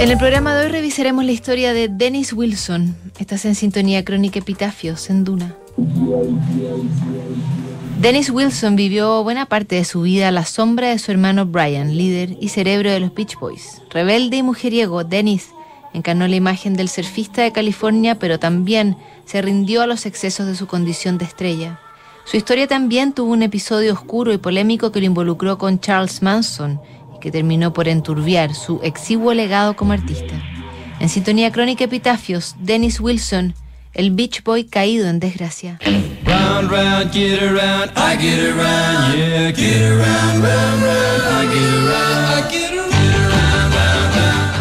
En el programa de hoy revisaremos la historia de Dennis Wilson. Estás en sintonía crónica Epitafios en Duna. Dennis Wilson vivió buena parte de su vida a la sombra de su hermano Brian, líder y cerebro de los Beach Boys. Rebelde y mujeriego, Dennis encarnó la imagen del surfista de California, pero también se rindió a los excesos de su condición de estrella. Su historia también tuvo un episodio oscuro y polémico que lo involucró con Charles Manson que terminó por enturbiar su exiguo legado como artista. En sintonía crónica Epitafios, Dennis Wilson, el Beach Boy caído en desgracia.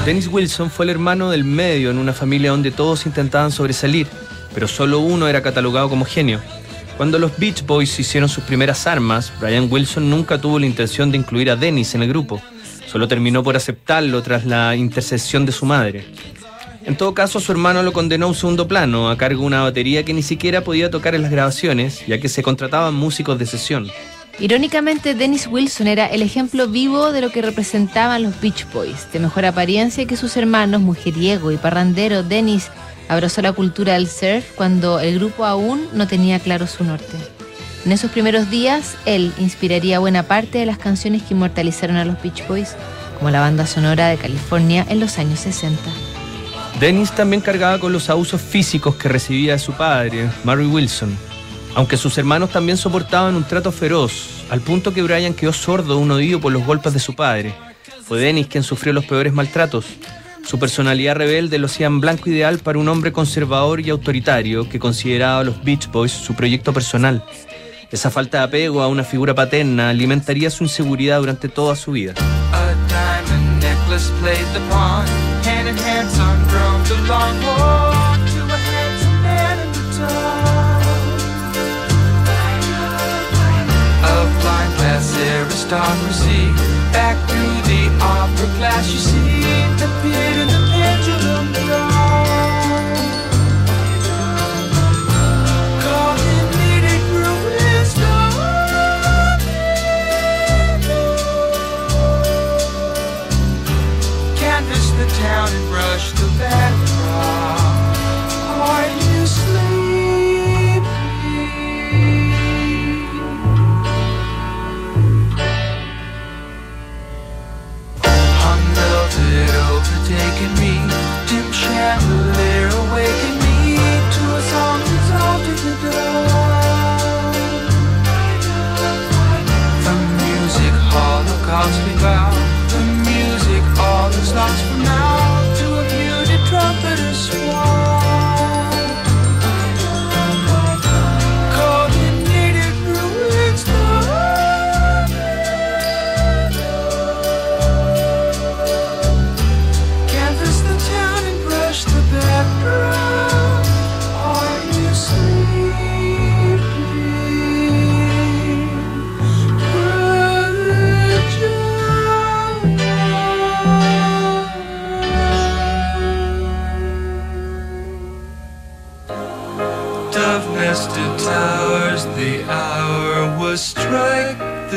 Dennis Wilson fue el hermano del medio en una familia donde todos intentaban sobresalir, pero solo uno era catalogado como genio. Cuando los Beach Boys hicieron sus primeras armas, Brian Wilson nunca tuvo la intención de incluir a Dennis en el grupo, solo terminó por aceptarlo tras la intercesión de su madre. En todo caso, su hermano lo condenó a un segundo plano, a cargo de una batería que ni siquiera podía tocar en las grabaciones, ya que se contrataban músicos de sesión. Irónicamente, Dennis Wilson era el ejemplo vivo de lo que representaban los Beach Boys, de mejor apariencia que sus hermanos, mujeriego y parrandero. Dennis abrazó la cultura del surf cuando el grupo aún no tenía claro su norte. En esos primeros días, él inspiraría buena parte de las canciones que inmortalizaron a los Beach Boys, como la banda sonora de California en los años 60. Dennis también cargaba con los abusos físicos que recibía de su padre, Murray Wilson, aunque sus hermanos también soportaban un trato feroz, al punto que Brian quedó sordo un oído por los golpes de su padre. Fue Dennis quien sufrió los peores maltratos. Su personalidad rebelde lo hacía en blanco ideal para un hombre conservador y autoritario que consideraba a los Beach Boys su proyecto personal. Esa falta de apego a una figura paterna alimentaría su inseguridad durante toda su vida. Aristocracy back to the opera glass you see the pit and the pendulum needed ruin stop canvas the town and brush the backdrop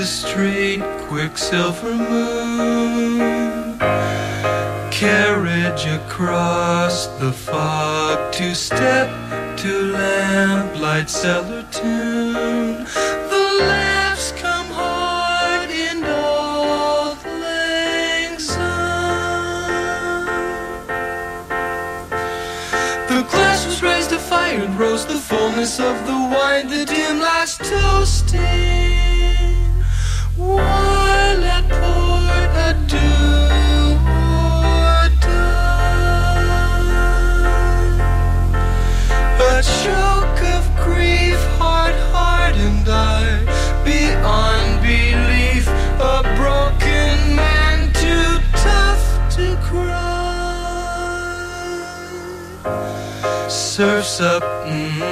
the straight quicksilver moon carriage across the fog to step to lamplight cellar tune. The laughs come hard in old lang. The glass was raised to fire and rose the fullness of the up. Mm.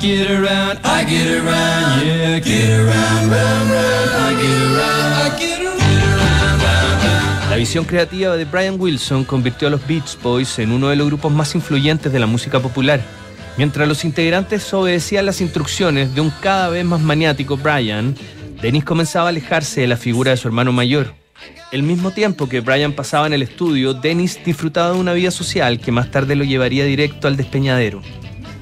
Get around, I get around, yeah, get around, get around, I get around, round, round. La visión creativa de Brian Wilson convirtió a los Beach Boys en uno de los grupos más influyentes de la música popular. Mientras los integrantes obedecían las instrucciones de un cada vez más maniático Brian, Dennis comenzaba a alejarse de la figura de su hermano mayor. El mismo tiempo que Brian pasaba en el estudio, Dennis disfrutaba de una vida social que más tarde lo llevaría directo al despeñadero.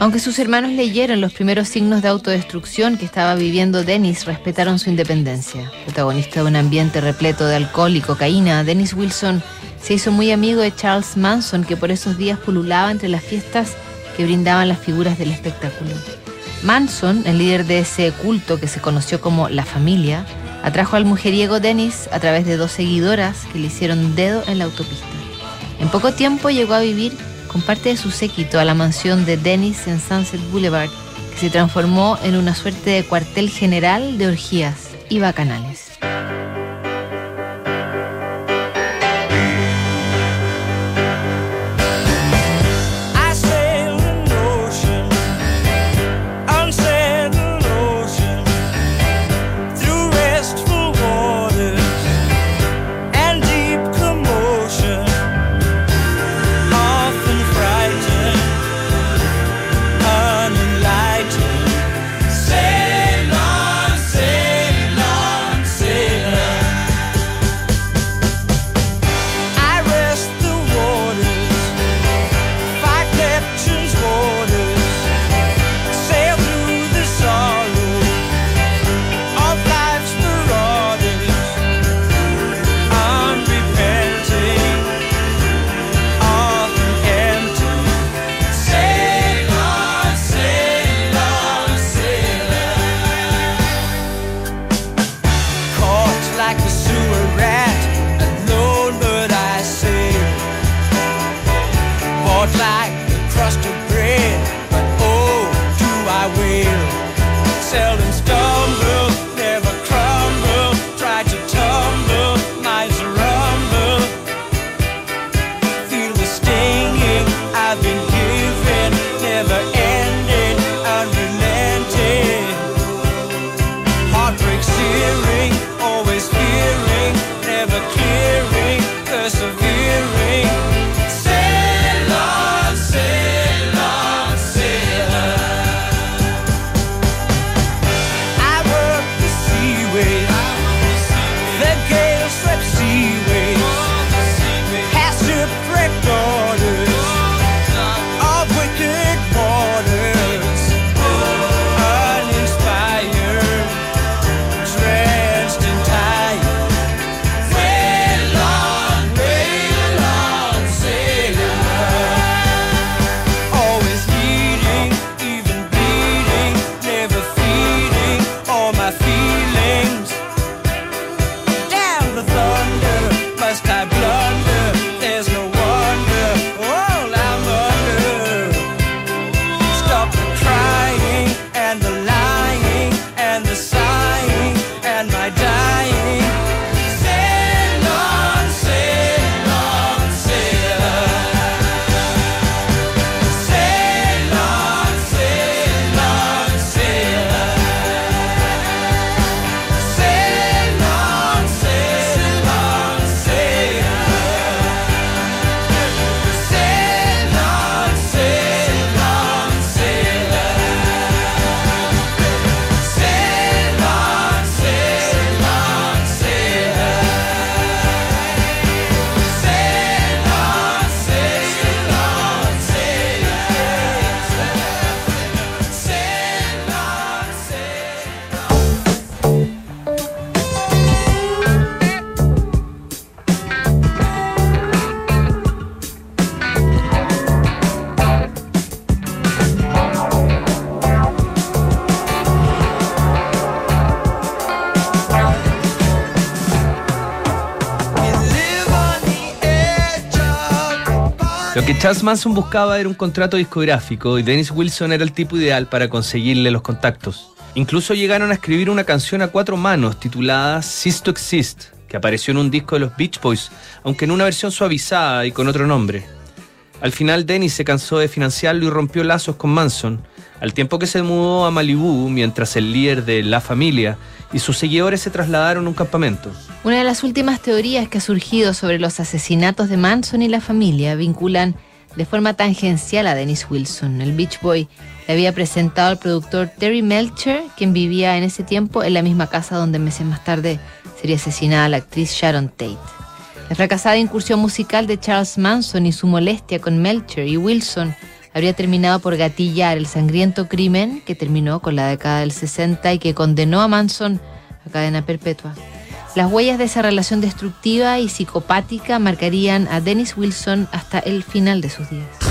Aunque sus hermanos leyeron los primeros signos de autodestrucción que estaba viviendo Dennis, respetaron su independencia. Protagonista de un ambiente repleto de alcohol y cocaína, Dennis Wilson se hizo muy amigo de Charles Manson, que por esos días pululaba entre las fiestas que brindaban las figuras del espectáculo. Manson, el líder de ese culto que se conoció como La Familia, atrajo al mujeriego Dennis a través de dos seguidoras que le hicieron dedo en la autopista. En poco tiempo llegó a vivir con parte de su séquito a la mansión de Dennis en Sunset Boulevard, que se transformó en una suerte de cuartel general de orgías y bacanales. Lo que Charles Manson buscaba era un contrato discográfico y Dennis Wilson era el tipo ideal para conseguirle los contactos. Incluso llegaron a escribir una canción a cuatro manos titulada Cease to Exist, que apareció en un disco de los Beach Boys, aunque en una versión suavizada y con otro nombre. Al final Dennis se cansó de financiarlo y rompió lazos con Manson, al tiempo que se mudó a Malibu mientras el líder de La Familia y sus seguidores se trasladaron a un campamento. Una de las últimas teorías que ha surgido sobre los asesinatos de Manson y la familia vinculan de forma tangencial a Dennis Wilson. El Beach Boy le había presentado al productor Terry Melcher, quien vivía en ese tiempo en la misma casa donde meses más tarde sería asesinada la actriz Sharon Tate. La fracasada incursión musical de Charles Manson y su molestia con Melcher y Wilson habría terminado por gatillar el sangriento crimen que terminó con la década del 60 y que condenó a Manson a cadena perpetua. Las huellas de esa relación destructiva y psicopática marcarían a Dennis Wilson hasta el final de sus días.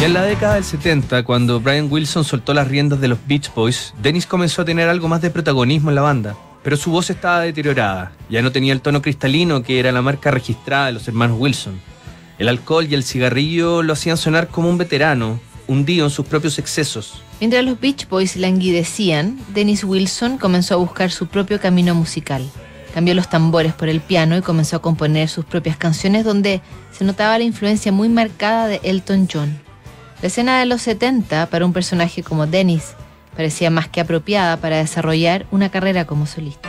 Y en la década del 70, cuando Brian Wilson soltó las riendas de los Beach Boys, Dennis comenzó a tener algo más de protagonismo en la banda. Pero su voz estaba deteriorada, ya no tenía el tono cristalino que era la marca registrada de los hermanos Wilson. El alcohol y el cigarrillo lo hacían sonar como un veterano, hundido en sus propios excesos. Mientras los Beach Boys languidecían, Dennis Wilson comenzó a buscar su propio camino musical. Cambió los tambores por el piano y comenzó a componer sus propias canciones donde se notaba la influencia muy marcada de Elton John. La escena de los 70 para un personaje como Dennis parecía más que apropiada para desarrollar una carrera como solista.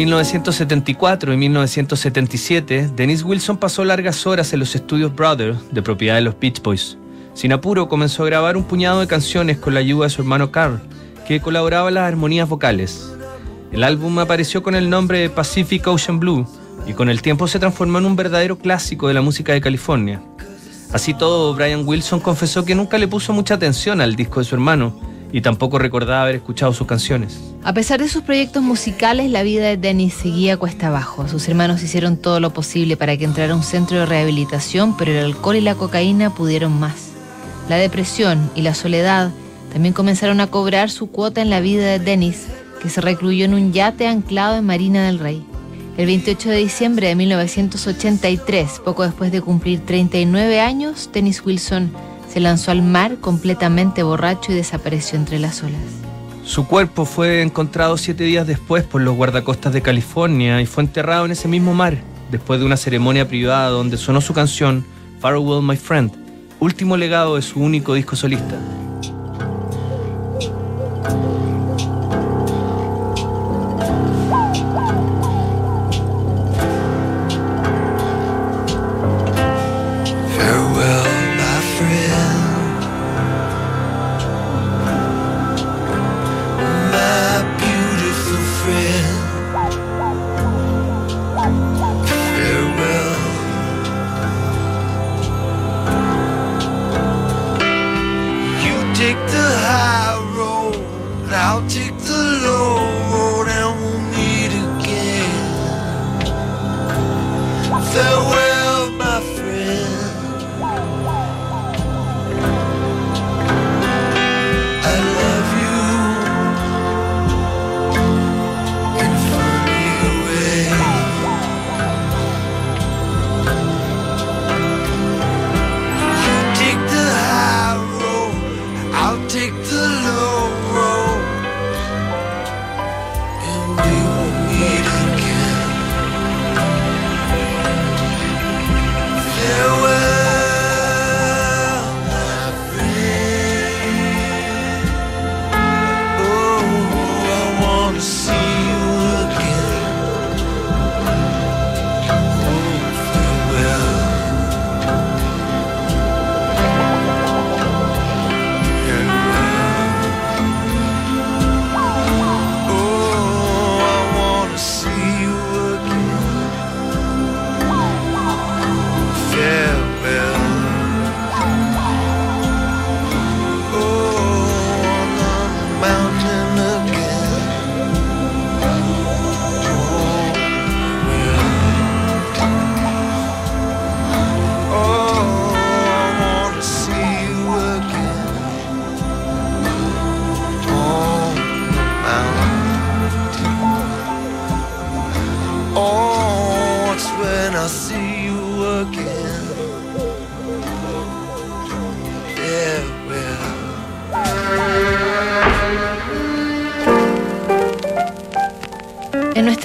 1974 y 1977, Dennis Wilson pasó largas horas en los estudios Brother, de propiedad de los Beach Boys. Sin apuro, comenzó a grabar un puñado de canciones con la ayuda de su hermano Carl, que colaboraba en las armonías vocales. El álbum apareció con el nombre de Pacific Ocean Blue y con el tiempo se transformó en un verdadero clásico de la música de California. Así todo, Brian Wilson confesó que nunca le puso mucha atención al disco de su hermano y tampoco recordaba haber escuchado sus canciones. A pesar de sus proyectos musicales, la vida de Dennis seguía cuesta abajo. Sus hermanos hicieron todo lo posible para que entrara a un centro de rehabilitación, pero el alcohol y la cocaína pudieron más. La depresión y la soledad también comenzaron a cobrar su cuota en la vida de Dennis, que se recluyó en un yate anclado en Marina del Rey. El 28 de diciembre de 1983, poco después de cumplir 39 años, Dennis Wilson se lanzó al mar completamente borracho y desapareció entre las olas. Su cuerpo fue encontrado siete días después por los guardacostas de California y fue enterrado en ese mismo mar, después de una ceremonia privada donde sonó su canción Farewell My Friend, último legado de su único disco solista. out to